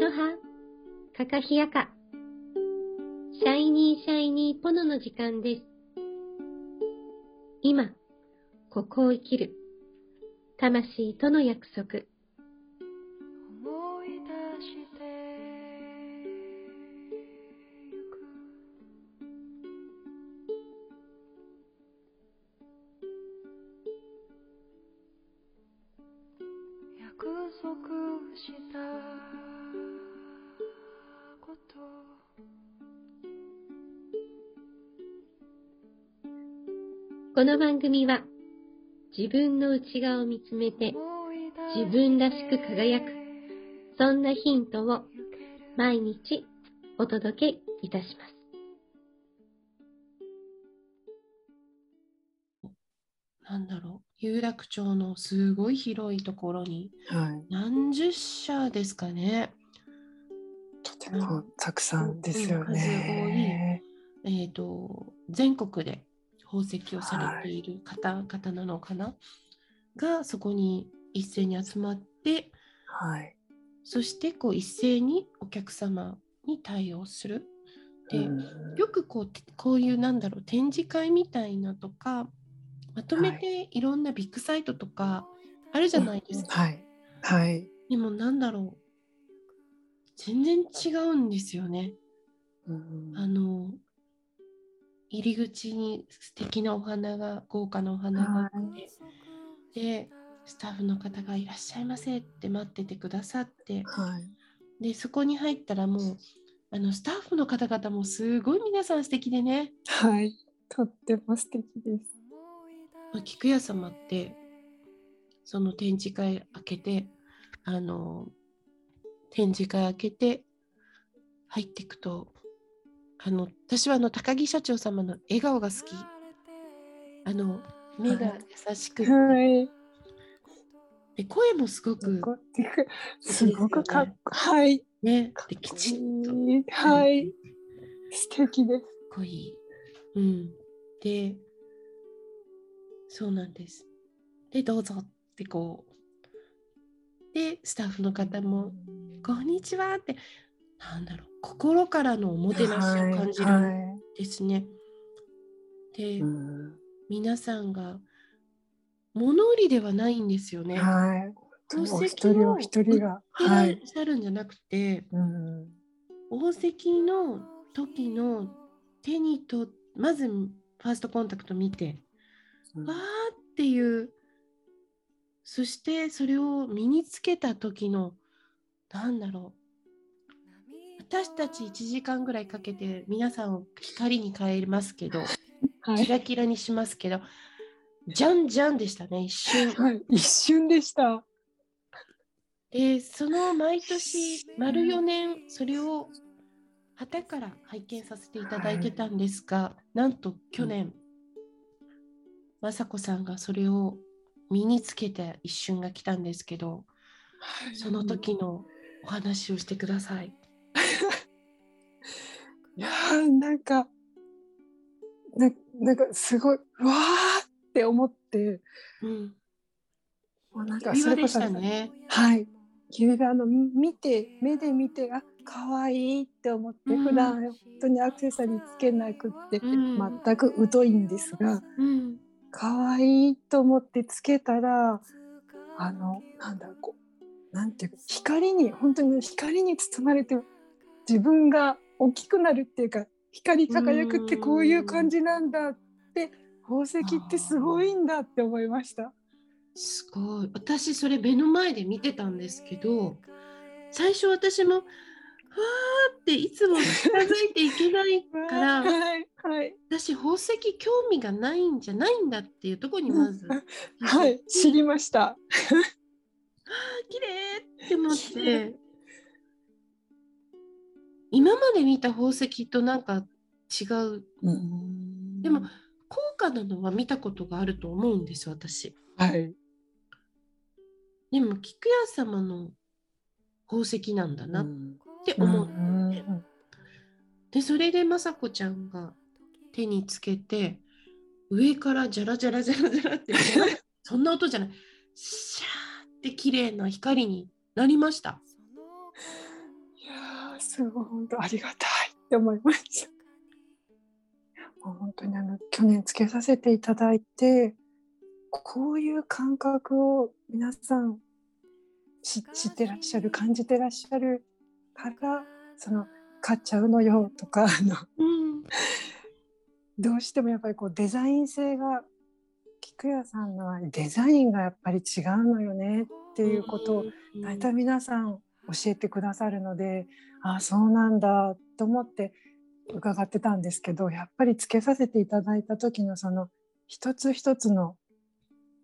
ロハ、カカヒヤカ。シャイニーシャイニーポノの時間です。今、ここを生きる。魂との約束。思い出して約束したこの番組は、自分の内側を見つめて、自分らしく輝く、そんなヒントを毎日お届けいたします。なんだろう、有楽町のすごい広いところにはい。何十社ですかね。とてもたくさんですようんね。えっ、と、全国で宝石をされている方々なのかな、がそこに一斉に集まって、はい。そしてこう一斉にお客様に対応する。で、うんよくこうてこういうなんだろう展示会みたいなとかまとめていろんなビッグサイトとかあるじゃないですか。はい。はい。でもなんだろう全然違うんですよね。うんあの入り口に素敵なお花が豪華なお花があって、でスタッフの方がいらっしゃいませって待っててくださってはい。でそこに入ったらもうあのスタッフの方々もすごい皆さん素敵でねはい。とっても素敵です。まあ菊屋様ってその展示会開けてあの展示会開けて入っていくとあの私はあの高木社長様の笑顔が好きあの目が優しく、はい。で声もすごくこすごくかっこはい。ねできちいんとい。はい。素敵です。かっこいい。うん。で、そうなんです。で、どうぞってこう。で、スタッフの方も、こんにちはって、なんだろう、心からのおもてなしを感じるんはですね。で、い。うん皆さんが、物売りではないんですよね。はい。宝石をお一人お一人が。売ってらはい。っしゃるんじゃなくて、うん宝石の時の手にとまずファーストコンタクト見て、うんわーっていうそしてそれを身につけた時のなんだろう私たち1時間ぐらいかけて皆さんを光に変えますけど、はい。キラキラにしますけどじゃんじゃんでしたね一瞬はい。一瞬でした。でその毎年丸4年それを旗から拝見させていただいてたんですが、なんと去年、雅子さんがそれを身につけた一瞬が来たんですけどその時のお話をしてください。なんかななんかすごいうわーって思ってうん、もうなんかそれこそたね。はい。指輪のみ見て目で見てあ可愛いって思って、うん。普段本当にアクセサリーつけなくって、うん。全く疎いんですがうん。可愛いと思ってつけたらあのなんだこうなんていうか光に本当に光に包まれて自分が大きくなるっていうか光り輝くってこういう感じなんだって宝石ってすごいんだって思いました。すごい私それ目の前で見てたんですけど最初私もふわーっていつも近づいていけないから はいはい私宝石興味がないんじゃないんだっていうところにまず はい知りました。綺麗って思って今まで見た宝石となんか違う。でも高価なのは見たことがあると思うんです私。はい。でも菊屋様の宝石なんだなっうん。て。思う。うん。でそれで雅子ちゃんが手につけて上からジャラジャラジャラジャラって そんな音じゃない。シャーって綺麗な光になりました。すごい本当。ありがたい。って思いました。もう本当にあの去年つけさせていただいてこういう感覚を皆さん知知ってらっしゃる感じてらっしゃるからその買っちゃうのよとかあのうん。どうしてもやっぱりこうデザイン性が菊屋さんのはデザインがやっぱり違うのよねっていうことをうん。大体皆さん教えてくださるので、ああそうなんだと思って伺ってたんですけどやっぱりつけさせていただいた時のその一つ一つの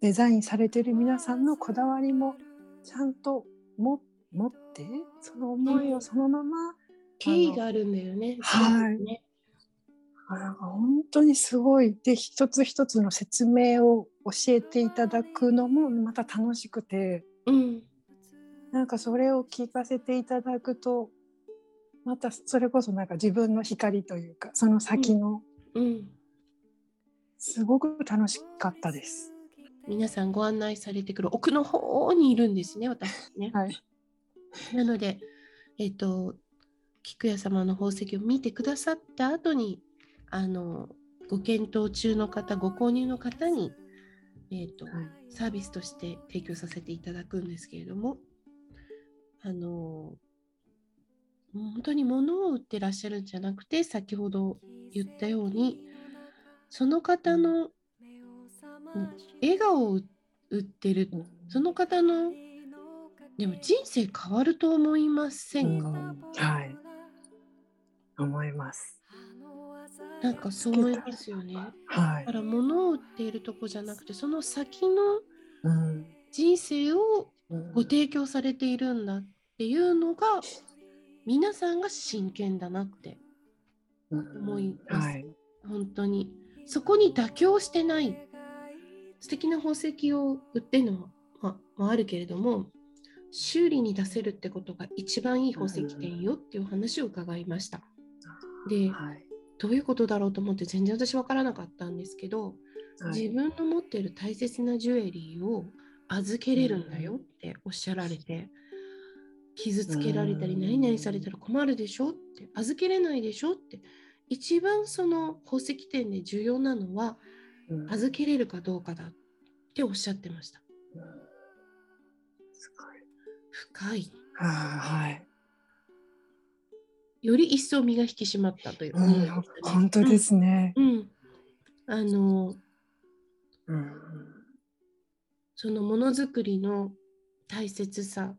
デザインされている皆さんのこだわりもちゃんとも持ってその思いをそのまま、敬意があるんだよね。はい本当にすごいで一つ一つの説明を教えていただくのもまた楽しくて。うんなんかそれを聞かせていただくとまたそれこそなんか自分の光というかその先のうん、すごく楽しかったです。皆さんご案内されてくる奥の方にいるんですね、私ね。はい、なので、えっ、と、菊屋様の宝石を見てくださった後に、あの、ご検討中の方、ご購入の方に、えっ、と、はい。サービスとして提供させていただくんですけれども、あの、本当に物を売ってらっしゃるんじゃなくて、先ほど言ったように、その方のうん笑顔を売ってる、その方の、でも人生変わると思いませんか、うんはい。思います。なんかそう思いますよね。はい。だか、ら物を売っているとこじゃなくて、その先のうん。人生をうん。ご提供されているんだっていうのが皆さんが真剣だなって思います。はい。本当に。そこに妥協してない。素敵な宝石を売ってるのは、ままあ、あるけれども修理に出せるってことが一番いい宝石店よっていう話を伺いました。ではい。どういうことだろうと思って全然私分からなかったんですけどはい。自分の持っている大切なジュエリーを預けれるんだよっておっしゃられて、傷つけられたりうん。何々されたら困るでしょって預けれないでしょって。一番その宝石店で重要なのはうん。預けれるかどうかだっておっしゃってました。うん。すごい。深い。ははい。より一層身が引き締まったといううん本当ですね。うん、うんあのうんそのものづくりの大切さうん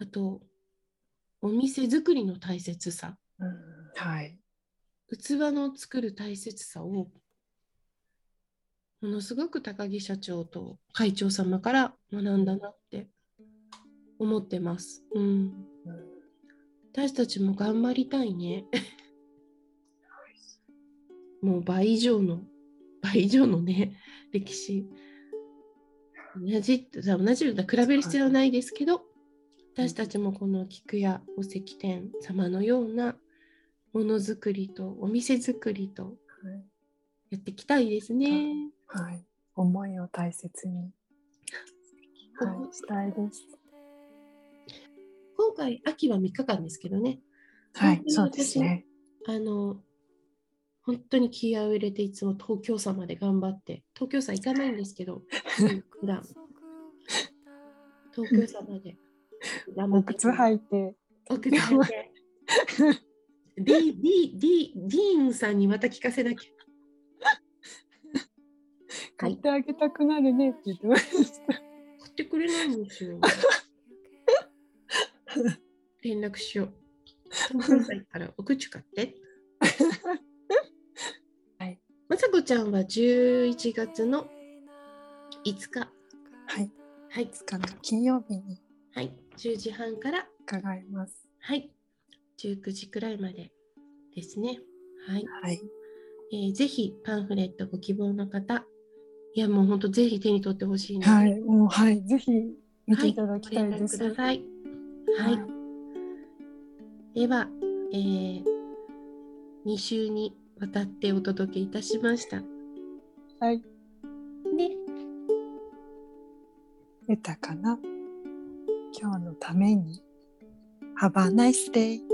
あとお店作りの大切さ。うん。はい。器の作る大切さをものすごく高木社長と会長様から学んだなって思ってます。うん、うん私たちも頑張りたいね。もう倍以上の倍以上のね歴史。同じ同じだ比べる必要はないですけど私たちもこの菊屋お石店様のようなものづくりとお店作りとはい。やっていきたいですね。はい、思いを大切に、は思い。い、したいです。今回秋は3日間ですけどね。はいそうですね。あの本当に気合を入れていつも東京さまで頑張って東京さ行かないんですけど 普段。東京さまでお靴履いて、お靴履いて。D, D, ディーンさんにまた聞かせなきゃ。買ってあげたくなるねって言ってました。買ってくれないんですよ。連絡しよう。らお口買って。はい。まさこちゃんは11月の5日。はい、はい、5日の金曜日に。はい、10時半から伺います。はい、19時くらいまでですね。はい。はい、えー、ぜひパンフレットご希望の方、いやもう本当ぜひ手に取ってほしいはい、もうはいぜひ見ていただきたいです。はい、はい、では、えー、2週にわたってお届けいたしました。はい。ね。出たかな？今日のために Have a nice day!